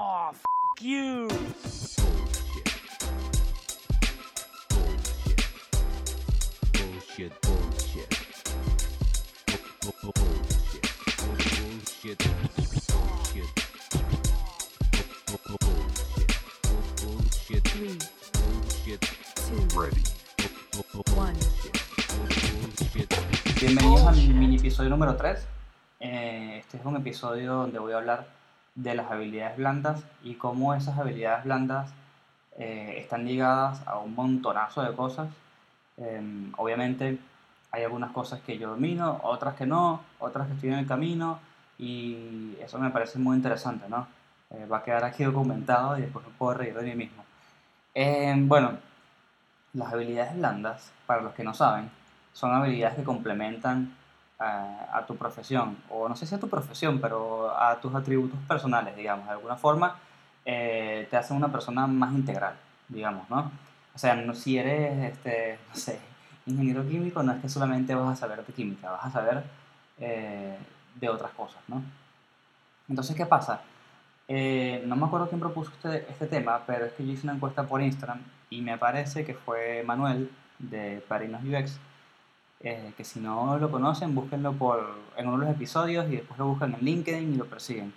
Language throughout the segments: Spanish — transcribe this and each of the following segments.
Oh, f you. Bullshit, bullshit. Bu- bu- Bullshit. Bullshit. Bullshit. Bu- bu- Bullshit. Bu- Bullshit. Three, Bullshit. two, Ready. Bu- bu- bu- one. Bullshit. Bienvenidos a mi mini episodio número 3. este es un episodio donde voy a hablar de las habilidades blandas y cómo esas habilidades blandas eh, están ligadas a un montonazo de cosas. Em, obviamente hay algunas cosas que yo domino, otras que no, otras que estoy en el camino y eso me parece muy interesante, ¿no? Eh, va a quedar aquí documentado y después me puedo reír de mí mismo. Em, bueno, las habilidades blandas, para los que no saben, son habilidades que complementan a, a tu profesión, o no sé si a tu profesión, pero a tus atributos personales, digamos, de alguna forma eh, te hacen una persona más integral, digamos, ¿no? O sea, no, si eres, este, no sé, ingeniero químico, no es que solamente vas a saber de química, vas a saber eh, de otras cosas, ¿no? Entonces, ¿qué pasa? Eh, no me acuerdo quién propuso este, este tema, pero es que yo hice una encuesta por Instagram y me parece que fue Manuel de Parinos UX, eh, que si no lo conocen, búsquenlo por, en uno de los episodios y después lo buscan en LinkedIn y lo persiguen.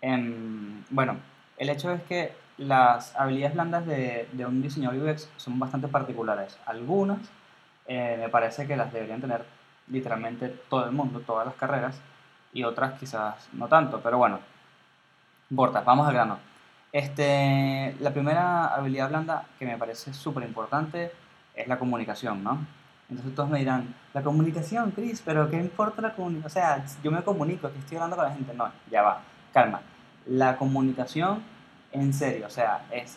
Em, bueno, el hecho es que las habilidades blandas de, de un diseñador UX son bastante particulares. Algunas eh, me parece que las deberían tener literalmente todo el mundo, todas las carreras, y otras quizás no tanto, pero bueno, importa, vamos al grano. Este, la primera habilidad blanda que me parece súper importante es la comunicación, ¿no? Entonces todos me dirán, la comunicación, Chris, pero ¿qué importa la comunicación? O sea, yo me comunico, que estoy hablando con la gente. No, ya va, calma. La comunicación, en serio, o sea, es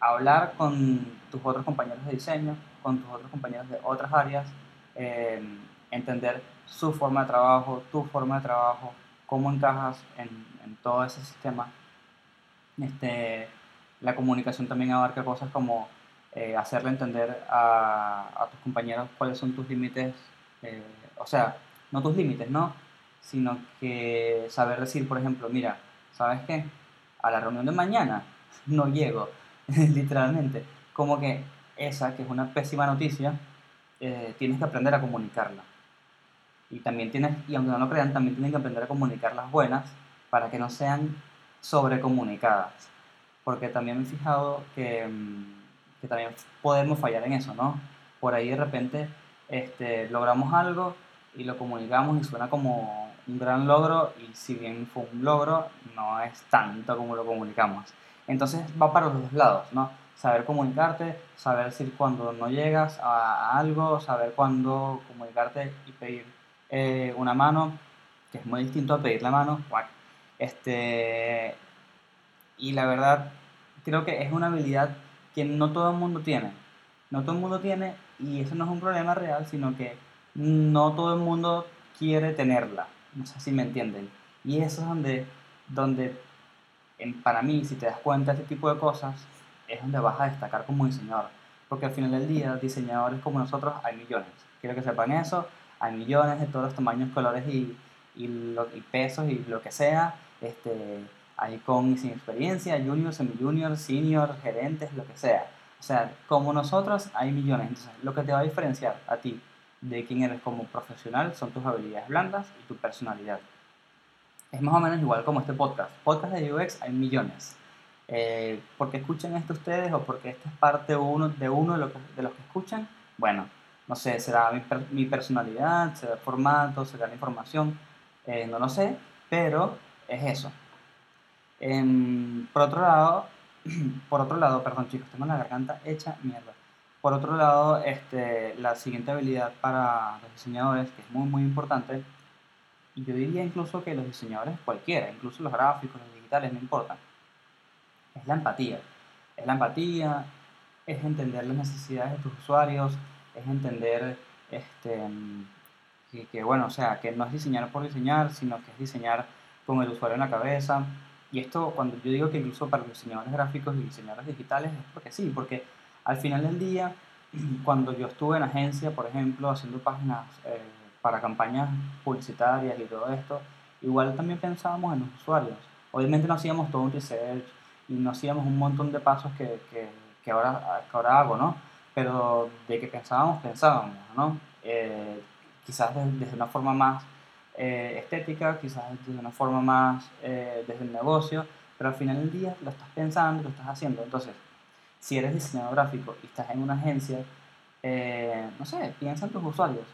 hablar con tus otros compañeros de diseño, con tus otros compañeros de otras áreas, eh, entender su forma de trabajo, tu forma de trabajo, cómo encajas en, en todo ese sistema. Este, la comunicación también abarca cosas como eh, hacerle entender a, a, tus compañeros cuáles son tus límites, eh, o sea, no tus límites, ¿no? Sino que saber decir, por ejemplo, mira, ¿sabes qué? A la reunión de mañana no llego, literalmente. Como que esa, que es una pésima noticia, eh, tienes que aprender a comunicarla. Y también tienes, y aunque no lo crean, también tienen que aprender a comunicar las buenas para que no sean sobrecomunicadas. Porque también me he fijado que, que también podemos fallar en eso, ¿no? Por ahí de repente este, logramos algo y lo comunicamos y suena como un gran logro y si bien fue un logro, no es tanto como lo comunicamos. Entonces va para los dos lados, ¿no? Saber comunicarte, saber decir cuando no llegas a, algo, saber cuándo comunicarte y pedir eh, una mano, que es muy distinto a pedir la mano. Este, y la verdad, creo que es una habilidad que no todo el mundo tiene. No todo el mundo tiene, y eso no es un problema real, sino que no todo el mundo quiere tenerla. No sé si me entienden. Y eso es donde, donde en, para mí, si te das cuenta de este tipo de cosas, es donde vas a destacar como diseñador. Porque al final del día, diseñadores como nosotros hay millones. Quiero que sepan eso. Hay millones de todos los tamaños, colores y, y, pesos y lo que sea. Este, hay con y sin experiencia, junior, semi-junior, senior, gerentes, lo que sea. O sea, como nosotros hay millones. Entonces, lo que te va a diferenciar a ti de quién eres como profesional son tus habilidades blandas y tu personalidad. Es más o menos igual como este podcast. Podcast de UX hay millones. Eh, ¿Por qué escuchan esto ustedes o porque esta es parte uno, de uno de, que, de los que escuchan? Bueno, no sé, será mi, mi personalidad, será el formato, será la información, eh, no lo sé, pero es eso. Eh, por otro lado, por otro lado, perdón chicos, tengo la garganta hecha mierda. Por otro lado, este, la siguiente habilidad para los diseñadores, que es muy muy importante, yo diría incluso que los diseñadores cualquiera, incluso los gráficos, los digitales, no importa, es la empatía. Es la empatía, es entender las necesidades de tus usuarios, es entender este, que, que, bueno, o sea, que no es diseñar por diseñar, sino que es diseñar con el usuario en la cabeza. Y esto, cuando yo digo que incluso para los diseñadores gráficos y diseñadores digitales, es porque sí, porque al final del día, cuando yo estuve en agencia, por ejemplo, haciendo páginas eh, para campañas publicitarias y todo esto, igual también pensábamos en los usuarios. Obviamente no hacíamos todo un research y no hacíamos un montón de pasos que, que, que ahora, que ahora hago, ¿no? Pero de que pensábamos, pensábamos, ¿no? Eh, quizás desde, desde una forma más eh, estética, quizás desde una forma más eh, desde el negocio, pero al final del día lo estás pensando, lo estás haciendo. Entonces, si eres diseñador gráfico y estás en una agencia, eh, no sé, piensa en tus usuarios.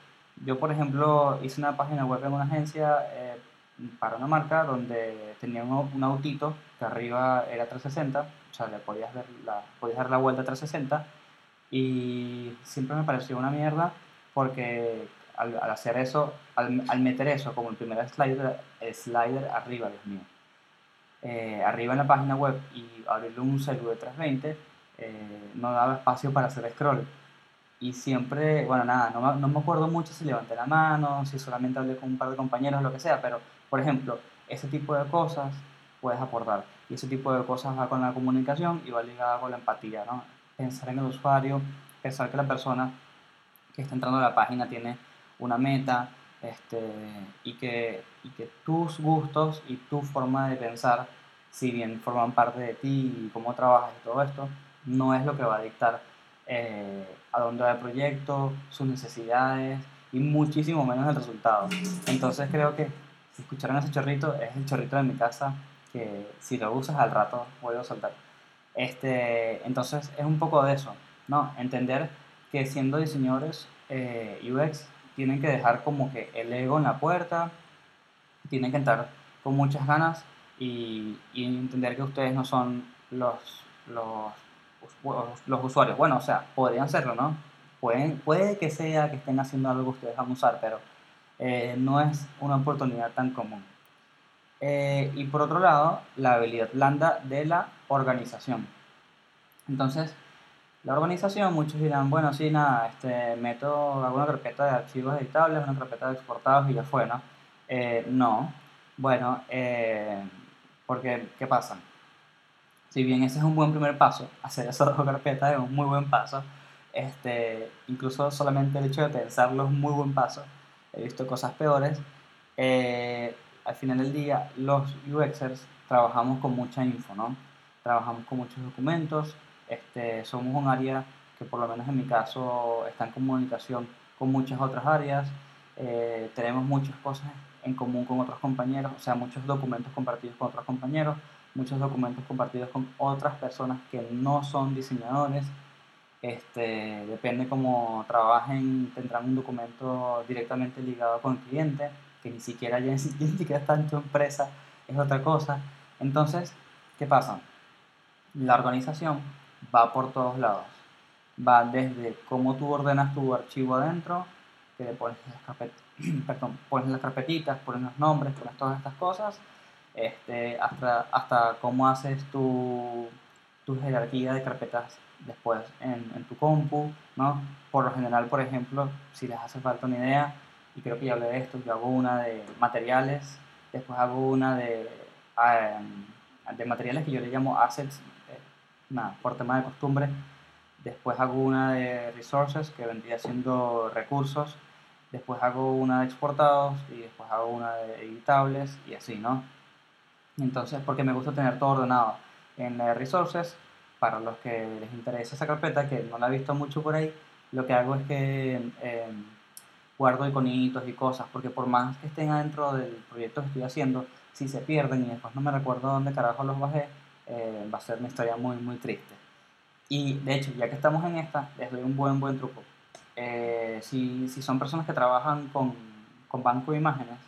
Yo, por ejemplo, hice una página web en una agencia eh, para una marca donde tenía un, autito que arriba era 360, o sea, le podías, ver la, podías dar la vuelta a 360 y siempre me pareció una mierda porque al, hacer eso, al, meter eso como el primer slider, el slider arriba, Dios mío, eh, arriba en la página web y abrirle un celu de 320, eh, no daba espacio para hacer scroll. Y siempre, bueno, nada, no, no, me acuerdo mucho si levanté la mano, si solamente hablé con un par de compañeros, lo que sea, pero, por ejemplo, ese tipo de cosas puedes aportar. Y ese tipo de cosas va con la comunicación y va ligada con la empatía, ¿no? Pensar en el usuario, pensar que la persona que está entrando a la página tiene una meta este, y, que, y que tus gustos y tu forma de pensar, si bien forman parte de ti y cómo trabajas y todo esto, no es lo que va a dictar eh, a dónde va el proyecto, sus necesidades y muchísimo menos el resultado. Entonces creo que si escucharon ese chorrito, es el chorrito de mi casa que si lo usas al rato vuelvo a soltar. Este, entonces es un poco de eso, ¿no? Entender que siendo diseñadores eh, UX tienen que dejar como que el ego en la puerta, tienen que entrar con muchas ganas y, y entender que ustedes no son los, los, los, usuarios. Bueno, o sea, podrían serlo, ¿no? Pueden, puede que sea que estén haciendo algo que ustedes van a usar, pero eh, no es una oportunidad tan común. Eh, y por otro lado, la habilidad blanda de la organización. Entonces, la organización, muchos dirán, bueno, sí, nada, este, meto alguna carpeta de archivos editables, una carpeta de exportados y ya fue, ¿no? Eh, no, bueno, eh, porque, ¿qué pasa? Si bien ese es un buen primer paso, hacer esas dos carpetas es un muy buen paso, este, incluso solamente el hecho de pensarlo es un muy buen paso, he visto cosas peores, eh, al final del día los UXers trabajamos con mucha info, ¿no? Trabajamos con muchos documentos, este, somos un área que por lo menos en mi caso está en comunicación con muchas otras áreas, eh, tenemos muchas cosas en común con otros compañeros, o sea, muchos documentos compartidos con otros compañeros, muchos documentos compartidos con otras personas que no son diseñadores. Este, depende cómo trabajen, tendrán un documento directamente ligado con el cliente, que ni siquiera ya ni siquiera está en tu empresa, es otra cosa. Entonces, ¿qué pasa? La organización va por todos lados. Va desde cómo tú ordenas tu archivo adentro, que pones las, carpet perdón, pones las carpetitas, pones los nombres, pones todas estas cosas, este, hasta, hasta cómo haces tu, tu jerarquía de carpetas después en, tu compu, ¿no? Por lo general, por ejemplo, si les hace falta una idea, y creo que ya hablé de esto, yo hago una de materiales, después hago una de, um, de materiales que yo le llamo assets nada, por tema de costumbre. Después hago una de resources, que vendría siendo recursos. Después hago una de exportados y después hago una de editables y así, ¿no? Entonces, porque me gusta tener todo ordenado. En resources, para los que les interesa esa carpeta, que no la he visto mucho por ahí, lo que hago es que eh, guardo iconitos y cosas, porque por más que estén adentro del proyecto que estoy haciendo, si se pierden y después no me recuerdo dónde carajo los bajé, eh, va a ser una historia muy, muy triste. Y de hecho, ya que estamos en esta, les doy un buen, buen truco. Eh, si, si, son personas que trabajan con, con, banco de imágenes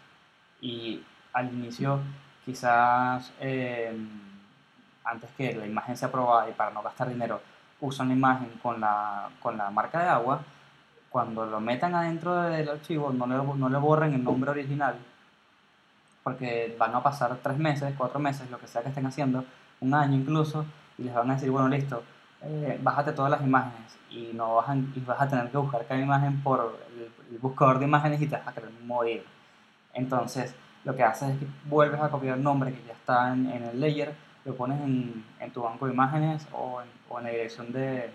y al inicio quizás eh, antes que la imagen sea aprobada y para no gastar dinero usan la imagen con la, con la marca de agua, cuando lo metan adentro del archivo no le, no le borren el nombre original porque van a pasar tres meses, cuatro meses, lo que sea que estén haciendo, un año incluso, y les van a decir, bueno, listo, eh, bájate todas las imágenes y, no vas a, y vas a tener que buscar cada imagen por el, el, buscador de imágenes y te vas a querer morir. Entonces, lo que haces es que vuelves a copiar el nombre que ya está en, en el layer, lo pones en, en, tu banco de imágenes o en, o en la dirección de,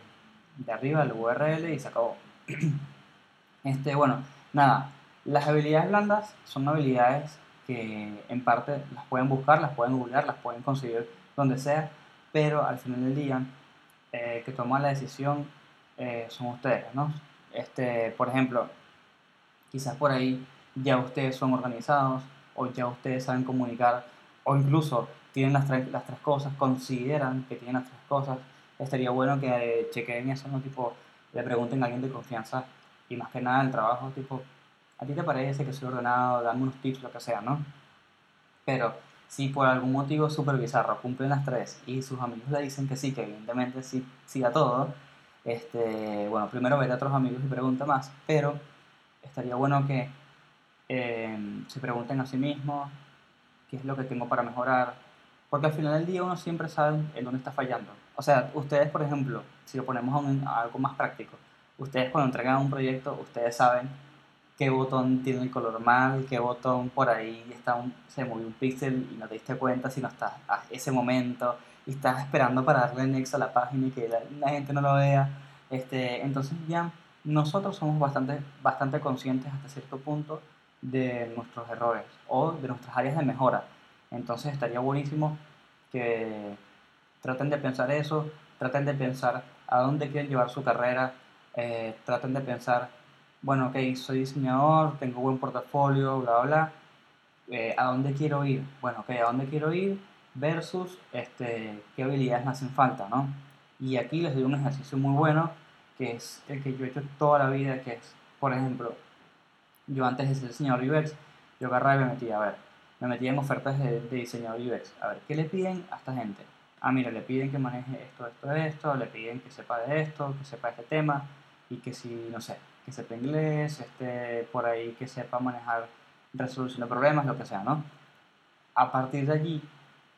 de arriba, el URL y se acabó. este, bueno, nada, las habilidades blandas son habilidades que en parte las pueden buscar, las pueden googlear, las pueden conseguir donde sea, pero al final del día eh, que toman la decisión eh, son ustedes, ¿no? Este, por ejemplo, quizás por ahí ya ustedes son organizados o ya ustedes saben comunicar o incluso tienen las, tres- las tres cosas, consideran que tienen las tres cosas, estaría bueno que eh, chequen eso, ¿no? Tipo, le pregunten a alguien de confianza y más que nada el trabajo, tipo, ¿a ti te parece que soy ordenado? Dame unos tips, lo que sea, ¿no? Pero si por algún motivo súper bizarro cumplen las tres y sus amigos le dicen que sí, que evidentemente sí, sí a todo, este, bueno, primero vete a otros amigos y pregunta más, pero estaría bueno que eh, se pregunten a sí mismos qué es lo que tengo para mejorar, porque al final del día uno siempre sabe en dónde está fallando. O sea, ustedes, por ejemplo, si lo ponemos a, a algo más práctico, ustedes cuando entregan un proyecto, ustedes saben qué botón tiene el color mal, qué botón por ahí está un- se movió un píxel y no te diste cuenta sino hasta a ese momento y estás esperando para darle next a la página y que la, la gente no lo vea. Este, entonces ya nosotros somos bastante, bastante conscientes hasta cierto punto de nuestros errores o de nuestras áreas de mejora. Entonces estaría buenísimo que traten de pensar eso, traten de pensar a dónde quieren llevar su carrera, eh, traten de pensar, bueno, ok, soy diseñador, tengo buen portafolio, bla, bla, eh, ¿a dónde quiero ir? Bueno, ok, ¿a dónde quiero ir? Versus este, qué habilidades hacen falta, ¿no? Y aquí les doy un ejercicio muy bueno, que es el que yo he hecho toda la vida, que es, por ejemplo, yo antes de ser diseñador UX, yo agarraba y me metía, a ver, me metía en ofertas de, de diseñador UX, a ver, ¿qué le piden a esta gente? Ah, mira, le piden que maneje esto, esto, esto, le piden que sepa de esto, que sepa de este tema, y que si, no sé, que sepa inglés, este, por ahí que sepa manejar resolución de problemas, lo que sea, ¿no? A partir de allí,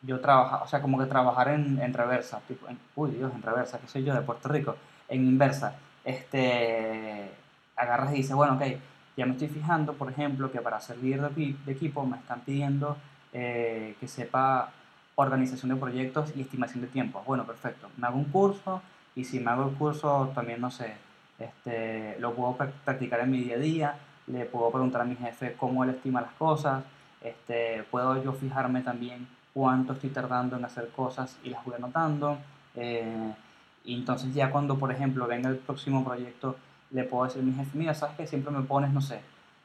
yo trabajaba, o sea, como que trabajar en, en reversa, tipo, en- uy Dios, en reversa, que soy yo de Puerto Rico, en inversa, este, agarras y dices, bueno, ok, ya me estoy fijando, por ejemplo, que para ser líder de, de equipo me están pidiendo eh, que sepa organización de proyectos y estimación de tiempo. Bueno, perfecto, me hago un curso y si me hago el curso también, no sé, este, lo puedo prac- practicar en mi día a día, le puedo preguntar a mi jefe cómo él estima las cosas, este, puedo yo fijarme también cuánto estoy tardando en hacer cosas y las voy anotando. eh, y entonces ya cuando, por ejemplo, venga el próximo proyecto, le puedo decir a mi jefe, mira, sabes que siempre me pones, no sé,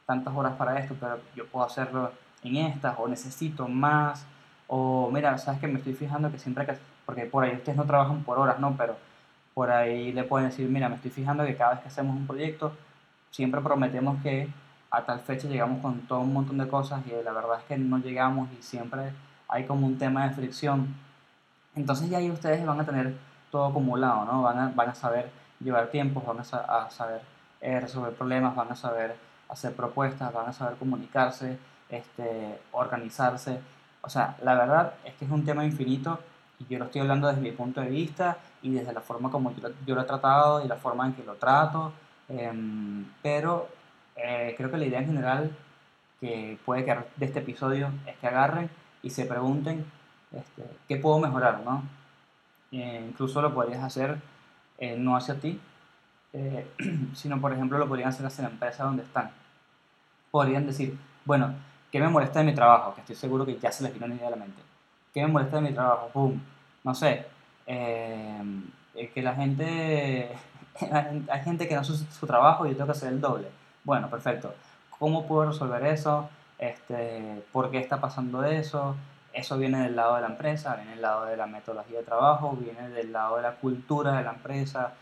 tantas horas para esto, pero yo puedo hacerlo en estas, o necesito más, o mira, sabes que me estoy fijando que siempre que, porque por ahí ustedes no trabajan por horas, ¿no? Pero por ahí le pueden decir, mira, me estoy fijando que cada vez que hacemos un proyecto, siempre prometemos que a tal fecha llegamos con todo un montón de cosas y la verdad es que no llegamos y siempre hay como un tema de fricción. Entonces ya ahí ustedes van a tener todo acumulado, ¿no? Van a, van a saber llevar tiempos, van a, sa- a saber eh, resolver problemas, van a saber hacer propuestas, van a saber comunicarse, este, organizarse. O sea, la verdad es que es un tema infinito yo lo estoy hablando desde mi punto de vista y desde la forma como yo, lo- yo lo he tratado y la forma en que lo trato. em, pero eh, creo que la idea en general que puede quedar de este episodio es que agarren y se pregunten este, qué puedo mejorar, ¿no? Eh, incluso lo podrías hacer eh, no hacia ti, eh, sino por ejemplo lo podrían hacer hacia la empresa donde están. Podrían decir, bueno, ¿qué me molesta de mi trabajo? Que estoy seguro que ya se les vino una idea a la mente. ¿Qué me molesta de mi trabajo? ¡Pum! No sé, eh, eh, que la gente, hay gente que no hace su, su trabajo y yo tengo que hacer el doble. Bueno, perfecto. ¿Cómo puedo resolver eso? Este, ¿Por qué está pasando eso? Eso viene del lado de la empresa, viene del lado de la metodología de trabajo, viene del lado de la cultura de la empresa,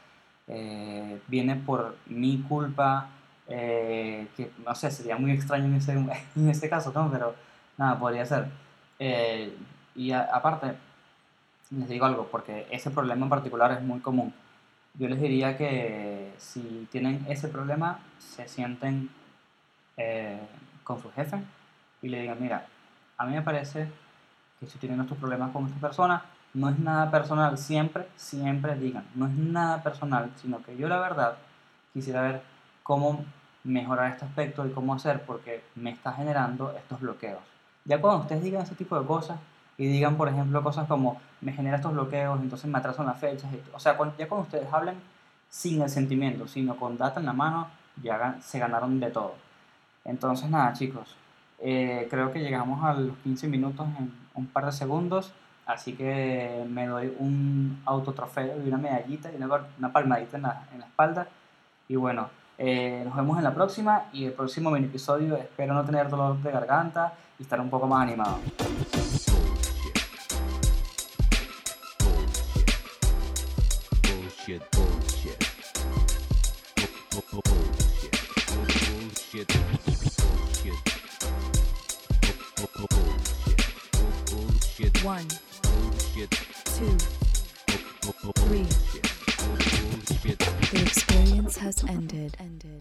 eh, viene por mi culpa, eh, que no sé, sería muy extraño en ese, en ese caso, ¿no? Pero nada, podría ser. Eh, y a- aparte, les digo algo, porque ese problema en particular es muy común. Yo les diría que si tienen ese problema, se sienten eh, con su jefe y le digan, mira, a mí me parece que si tienen estos problemas con esta persona, no es nada personal, siempre, siempre digan, no es nada personal, sino que yo la verdad quisiera ver cómo mejorar este aspecto y cómo hacer porque me está generando estos bloqueos. Ya cuando ustedes digan ese tipo de cosas y digan, por ejemplo, cosas como me genera estos bloqueos, entonces me atrasan las fechas, o sea, ya cuando ustedes hablan sin el sentimiento, sino con data en la mano, ya se ganaron de todo. Entonces, nada, chicos, Eh, creo que llegamos a los 15 minutos en un par de segundos, así que me doy un autotrofeo y una medallita y una, una palmadita en la, en la espalda. Y bueno, eh, nos vemos en la próxima y el próximo mini episodio espero no tener dolor de garganta y estar un poco más animado. Bullshit, bullshit. Bu- has ended. Ended.